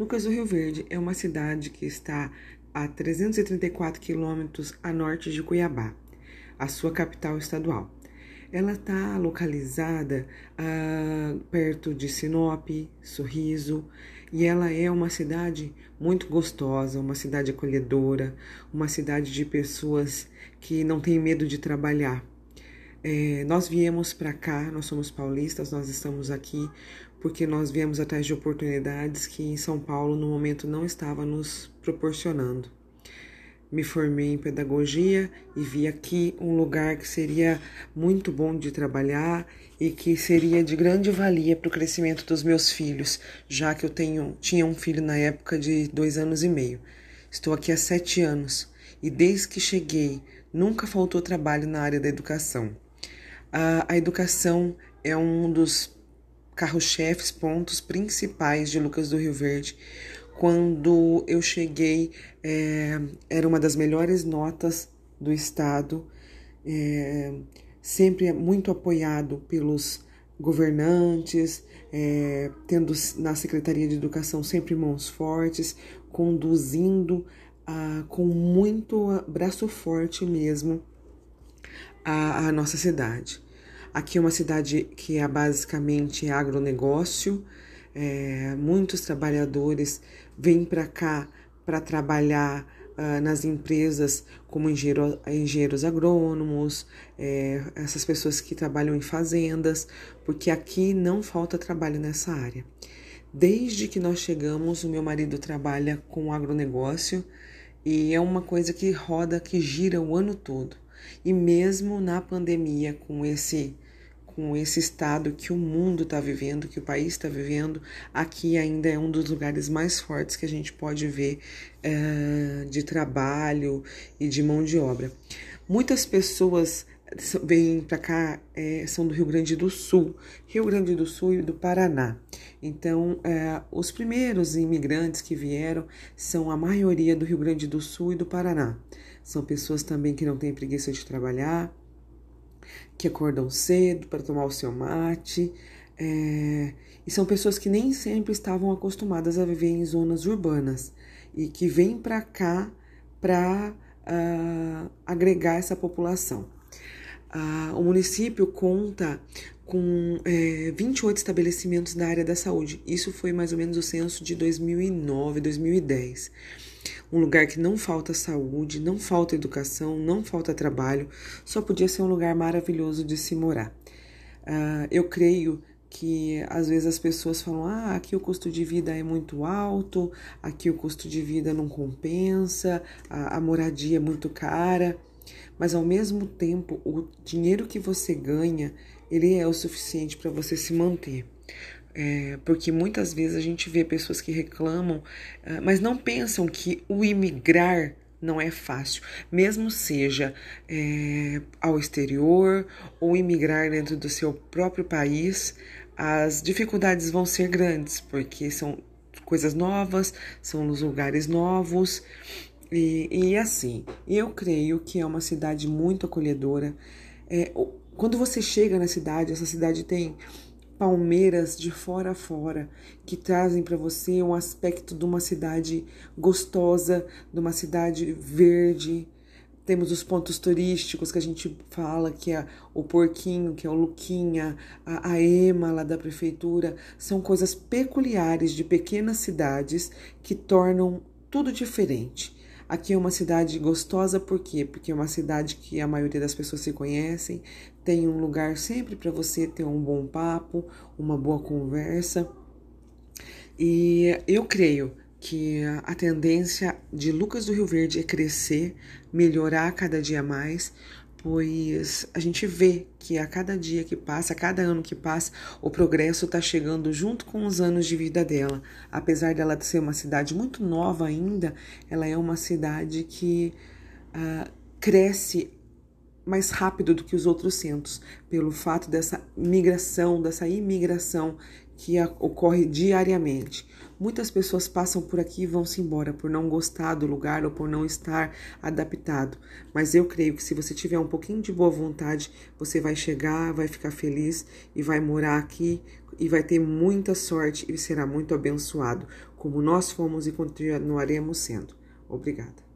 Lucas do Rio Verde é uma cidade que está a 334 quilômetros a norte de Cuiabá, a sua capital estadual. Ela está localizada ah, perto de Sinop, Sorriso, e ela é uma cidade muito gostosa, uma cidade acolhedora, uma cidade de pessoas que não têm medo de trabalhar. É, nós viemos para cá, nós somos paulistas, nós estamos aqui porque nós viemos atrás de oportunidades que em São Paulo no momento não estava nos proporcionando. Me formei em pedagogia e vi aqui um lugar que seria muito bom de trabalhar e que seria de grande valia para o crescimento dos meus filhos, já que eu tenho, tinha um filho na época de dois anos e meio. Estou aqui há sete anos e desde que cheguei nunca faltou trabalho na área da educação. A, a educação é um dos carro-chefes, pontos principais de Lucas do Rio Verde. Quando eu cheguei, é, era uma das melhores notas do estado, é, sempre muito apoiado pelos governantes, é, tendo na Secretaria de Educação sempre mãos fortes, conduzindo ah, com muito braço forte mesmo a, a nossa cidade. Aqui é uma cidade que é basicamente agronegócio, é, muitos trabalhadores vêm para cá para trabalhar uh, nas empresas como engenheiro, engenheiros agrônomos, é, essas pessoas que trabalham em fazendas, porque aqui não falta trabalho nessa área. Desde que nós chegamos, o meu marido trabalha com agronegócio e é uma coisa que roda, que gira o ano todo. E mesmo na pandemia, com esse com esse estado que o mundo está vivendo, que o país está vivendo, aqui ainda é um dos lugares mais fortes que a gente pode ver uh, de trabalho e de mão de obra. Muitas pessoas vêm para cá, é, são do Rio Grande do Sul, Rio Grande do Sul e do Paraná. Então, é, os primeiros imigrantes que vieram são a maioria do Rio Grande do Sul e do Paraná. São pessoas também que não têm preguiça de trabalhar, que acordam cedo para tomar o seu mate. É, e são pessoas que nem sempre estavam acostumadas a viver em zonas urbanas e que vêm para cá para uh, ah, agregar essa população. Uh, o município conta com é, 28 estabelecimentos da área da saúde. Isso foi mais ou menos o censo de 2009, 2010 um lugar que não falta saúde, não falta educação, não falta trabalho, só podia ser um lugar maravilhoso de se morar. Uh, eu creio que às vezes as pessoas falam: ah, aqui o custo de vida é muito alto, aqui o custo de vida não compensa, a, a moradia é muito cara, mas ao mesmo tempo o dinheiro que você ganha ele é o suficiente para você se manter. É, porque muitas vezes a gente vê pessoas que reclamam, uh, mas não pensam que o imigrar não é fácil, mesmo seja é, ao exterior ou imigrar dentro do seu próprio país, as dificuldades vão ser grandes, porque são coisas novas, são nos lugares novos e, e assim. Eu creio que é uma cidade muito acolhedora. É, quando você chega na cidade, essa cidade tem palmeiras de fora a fora que trazem para você um aspecto de uma cidade gostosa, de uma cidade verde. Temos os pontos turísticos que a gente fala, que é o Porquinho, que é o Luquinha, a, a Ema lá da prefeitura. São coisas peculiares de pequenas cidades que tornam tudo diferente. Aqui é uma cidade gostosa, por quê? Porque é uma cidade que a maioria das pessoas se conhecem, tem um lugar sempre para você ter um bom papo, uma boa conversa. E eu creio que a tendência de Lucas do Rio Verde é crescer, melhorar cada dia mais, pois a gente vê que a cada dia que passa, a cada ano que passa, o progresso está chegando junto com os anos de vida dela. Apesar dela ser uma cidade muito nova ainda, ela é uma cidade que uh, cresce mais rápido do que os outros centros, pelo fato dessa migração, dessa imigração que ocorre diariamente. Muitas pessoas passam por aqui e vão se embora por não gostar do lugar ou por não estar adaptado. Mas eu creio que se você tiver um pouquinho de boa vontade, você vai chegar, vai ficar feliz e vai morar aqui e vai ter muita sorte e será muito abençoado, como nós fomos e continuaremos sendo. Obrigada.